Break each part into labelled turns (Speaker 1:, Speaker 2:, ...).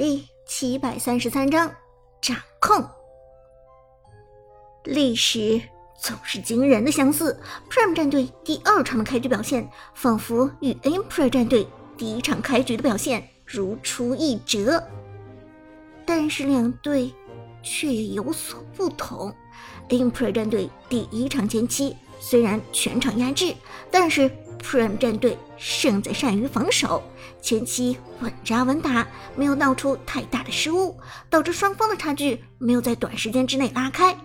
Speaker 1: 第七百三十三章掌控。历史总是惊人的相似，Prime 战队第二场的开局表现，仿佛与 Emperor 战队第一场开局的表现如出一辙。但是两队却有所不同。Emperor 战队第一场前期虽然全场压制，但是 Prime 战队胜在善于防守，前期稳扎稳打，没有闹出太大的失误，导致双方的差距没有在短时间之内拉开。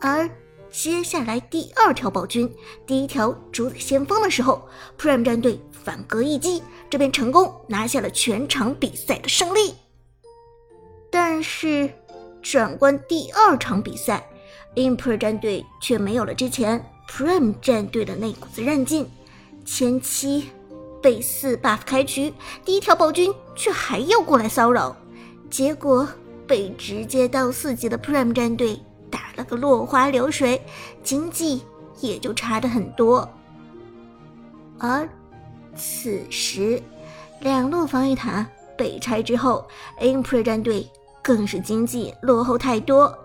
Speaker 1: 而接下来第二条暴君，第一条主宰先锋的时候，Prime 战队反戈一击，这边成功拿下了全场比赛的胜利。但是转观第二场比赛。，Imper 战队却没有了之前 Prime 战队的那股子韧劲，前期被四 buff 开局，第一条暴君却还要过来骚扰，结果被直接到四级的 Prime 战队打了个落花流水，经济也就差的很多。而此时，两路防御塔被拆之后，Emperor 战队更是经济落后太多，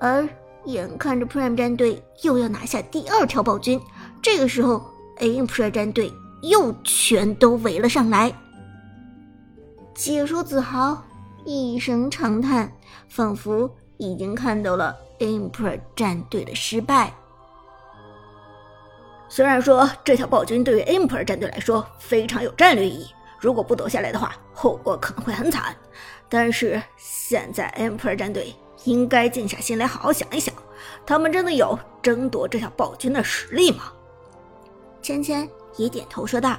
Speaker 1: 而。眼看着 Prime 战队又要拿下第二条暴君，这个时候 Imper 战队又全都围了上来。解说子豪一声长叹，仿佛已经看到了 Imper 战队的失败。
Speaker 2: 虽然说这条暴君对于 Imper 战队来说非常有战略意义，如果不夺下来的话，后果可能会很惨。但是现在 Imper 战队。应该静下心来好好想一想，他们真的有争夺这条暴君的实力吗？
Speaker 1: 芊芊也点头说道：“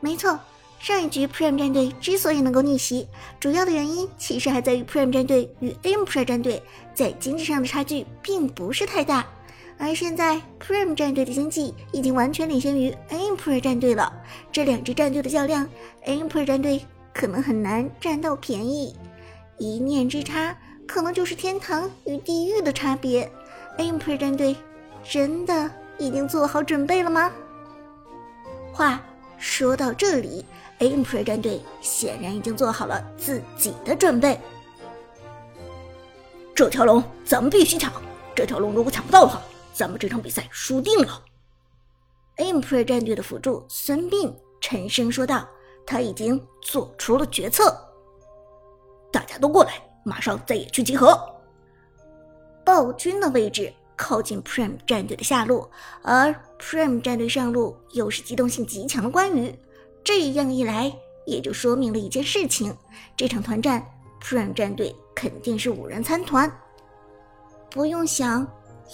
Speaker 1: 没错，上一局 Prime 战队之所以能够逆袭，主要的原因其实还在于 Prime 战队与 AMPRA 战队在经济上的差距并不是太大，而现在 Prime 战队的经济已经完全领先于 AMPRA 战队了。这两支战队的较量，AMPRA 战队可能很难占到便宜。”一念之差，可能就是天堂与地狱的差别。Emperor 战队真的已经做好准备了吗？话说到这里，Emperor 战队显然已经做好了自己的准备。
Speaker 2: 这条龙咱们必须抢，这条龙如果抢不到的话，咱们这场比赛输定了。
Speaker 1: Emperor 战队的辅助孙膑沉声说道：“他已经做出了决策。”
Speaker 2: 大家都过来，马上在野区集合。
Speaker 1: 暴君的位置靠近 Prime 战队的下路，而 Prime 战队上路又是机动性极强的关羽。这样一来，也就说明了一件事情：这场团战，Prime 战队肯定是五人参团。不用想，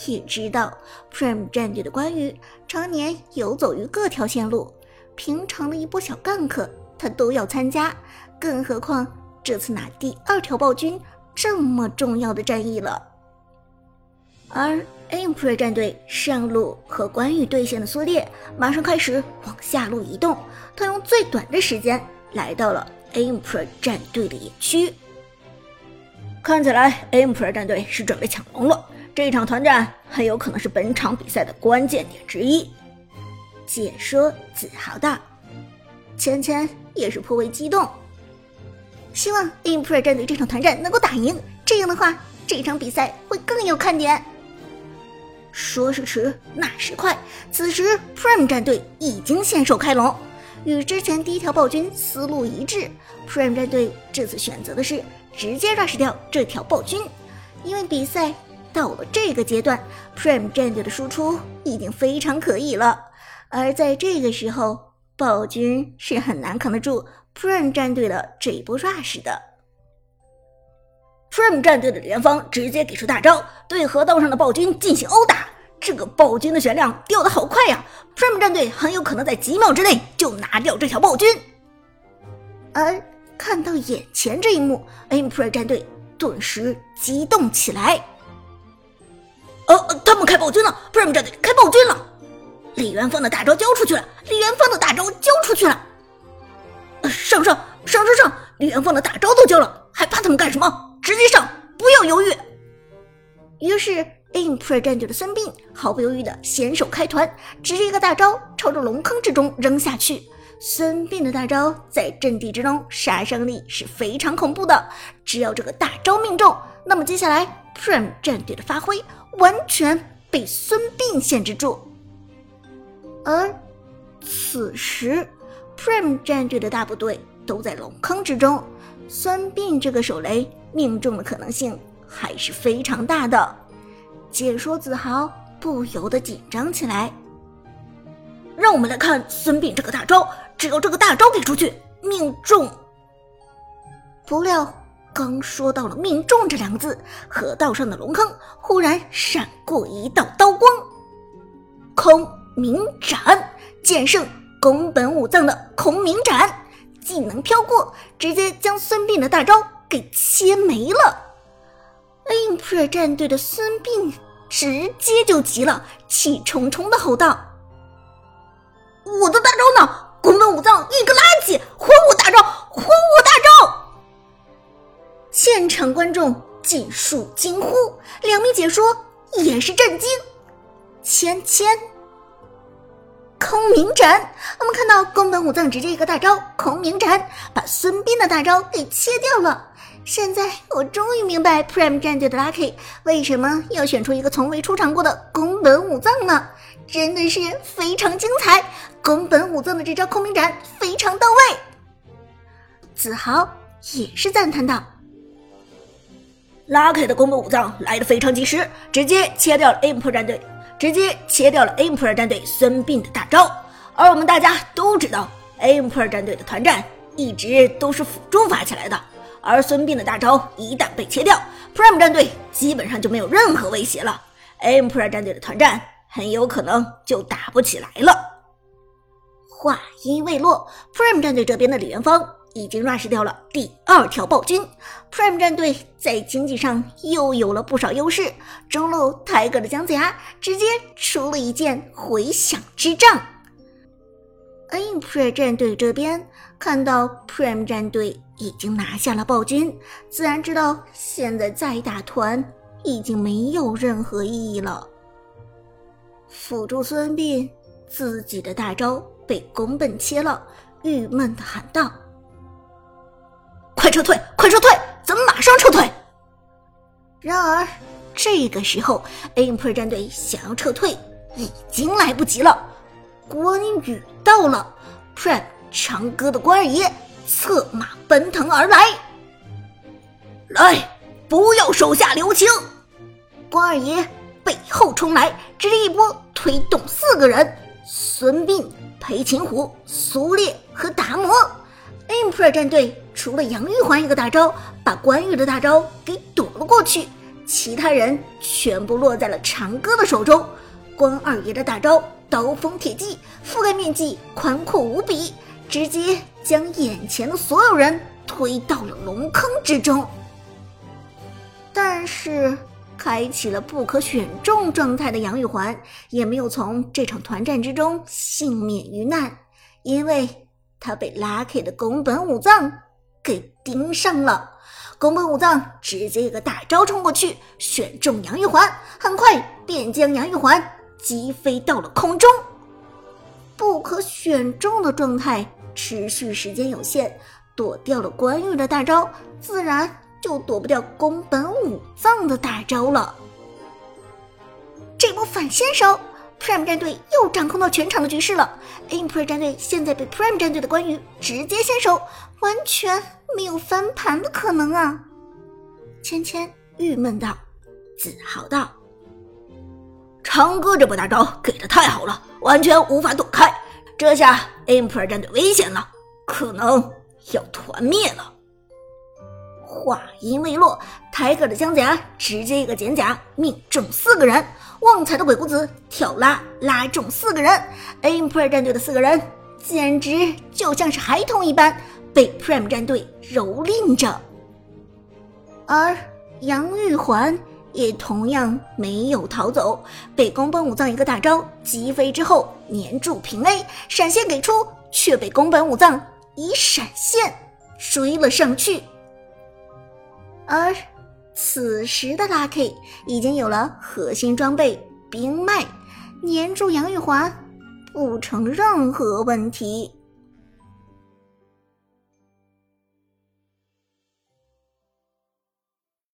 Speaker 1: 也知道 Prime 战队的关羽常年游走于各条线路，平常的一波小 gank 他都要参加，更何况。这次拿第二条暴君这么重要的战役了，而 Emperor 战队上路和关羽对线的苏烈马上开始往下路移动，他用最短的时间来到了 Emperor 战队的野区。
Speaker 2: 看起来 Emperor 战队是准备抢龙了，这场团战很有可能是本场比赛的关键点之一。
Speaker 1: 解说子豪道，芊芊也是颇为激动。希望 Emperor 战队这场团战能够打赢，这样的话，这场比赛会更有看点。说时迟，那时快，此时 Prime 战队已经先手开龙，与之前第一条暴君思路一致。Prime 战队这次选择的是直接 rush 掉这条暴君，因为比赛到了这个阶段，Prime 战队的输出已经非常可以了，而在这个时候，暴君是很难扛得住。Prime 战队的这一波 rush 的
Speaker 2: ，Prime 战队的李元芳直接给出大招，对河道上的暴君进行殴打。这个暴君的血量掉的好快呀！Prime 战队很有可能在几秒之内就拿掉这条暴君。
Speaker 1: 而看到眼前这一幕，Emperor 战队顿时激动起来。
Speaker 2: 呃，他们开暴君了！Prime 战队开暴君了！李元芳的大招交出去了！李元芳的大招交出去了！上上上上上！李元芳的大招都交了，还怕他们干什么？直接上，不要犹豫。
Speaker 1: 于是，Emperor 战队的孙膑毫不犹豫的先手开团，直接一个大招朝着龙坑之中扔下去。孙膑的大招在阵地之中杀伤力是非常恐怖的，只要这个大招命中，那么接下来 Prime 战队的发挥完全被孙膑限制住。而此时，Prime 战队的大部队都在龙坑之中，孙膑这个手雷命中的可能性还是非常大的。解说子豪不由得紧张起来。
Speaker 2: 让我们来看孙膑这个大招，只要这个大招给出去，命中。
Speaker 1: 不料刚说到了“命中”这两个字，河道上的龙坑忽然闪过一道刀光，空明斩，剑圣宫本武藏的空明斩，技能飘过，直接将孙膑的大招给切没了。Imper 战队的孙膑直接就急了，气冲冲的吼道。
Speaker 2: 我的大招呢？宫本武藏一个垃圾，还我大招！还我大招！
Speaker 1: 现场观众尽数惊呼，两名解说也是震惊。芊芊，空明斩！我们看到宫本武藏直接一个大招空明斩，把孙膑的大招给切掉了。现在我终于明白 Prime 战队的 Lucky 为什么要选出一个从未出场过的宫本武藏了，真的是非常精彩。宫本武藏的这招空明斩非常到位，子豪也是赞叹道：“
Speaker 2: 拉开的宫本武藏来的非常及时，直接切掉了 Imper 战队，直接切掉了 Imper 战队孙膑的大招。而我们大家都知道，Imper 战队的团战一直都是辅助发起来的，而孙膑的大招一旦被切掉，Prime 战队基本上就没有任何威胁了，Imper 战队的团战很有可能就打不起来了。”
Speaker 1: 话音未落，Prime 战队这边的李元芳已经 rush 掉了第二条暴君。Prime 战队在经济上又有了不少优势，中路抬哥的姜子牙直接出了一件回响之杖。Aimpre 战队这边看到 Prime 战队已经拿下了暴君，自然知道现在再打团已经没有任何意义了。辅助孙膑自己的大招。被宫本切了，郁闷的喊道：“
Speaker 2: 快撤退，快撤退，咱们马上撤退！”
Speaker 1: 然而这个时候 Aimpre 战队想要撤退已经来不及了。关羽到了，pre 长歌的关二爷策马奔腾而来，
Speaker 2: 来，不要手下留情！
Speaker 1: 关二爷背后冲来，直接一波推动四个人，孙膑。裴擒虎、苏烈和达摩，Imper 战队除了杨玉环一个大招把关羽的大招给躲了过去，其他人全部落在了长歌的手中。关二爷的大招刀锋铁骑覆盖面积宽阔无比，直接将眼前的所有人推到了龙坑之中。但是。开启了不可选中状态的杨玉环也没有从这场团战之中幸免于难，因为他被 Lucky 的宫本武藏给盯上了。宫本武藏直接一个大招冲过去，选中杨玉环，很快便将杨玉环击飞到了空中。不可选中的状态持续时间有限，躲掉了关羽的大招，自然。就躲不掉宫本武藏的大招了。这波反先手，Prime 战队又掌控到全场的局势了。Imper 战队现在被 Prime 战队的关羽直接先手，完全没有翻盘的可能啊！芊芊郁闷道：“自豪道，
Speaker 2: 长歌这波大招给的太好了，完全无法躲开。这下 Imper 战队危险了，可能要团灭了。”
Speaker 1: 话音未落，泰戈的姜子牙直接一个剪甲命中四个人，旺财的鬼谷子跳拉拉中四个人，Imper 战队的四个人简直就像是孩童一般被 Prime 战队蹂躏着，而杨玉环也同样没有逃走，被宫本武藏一个大招击飞之后粘住平 A，闪现给出却被宫本武藏以闪现追了上去。而此时的 Lucky 已经有了核心装备冰脉，粘住杨玉环不成任何问题。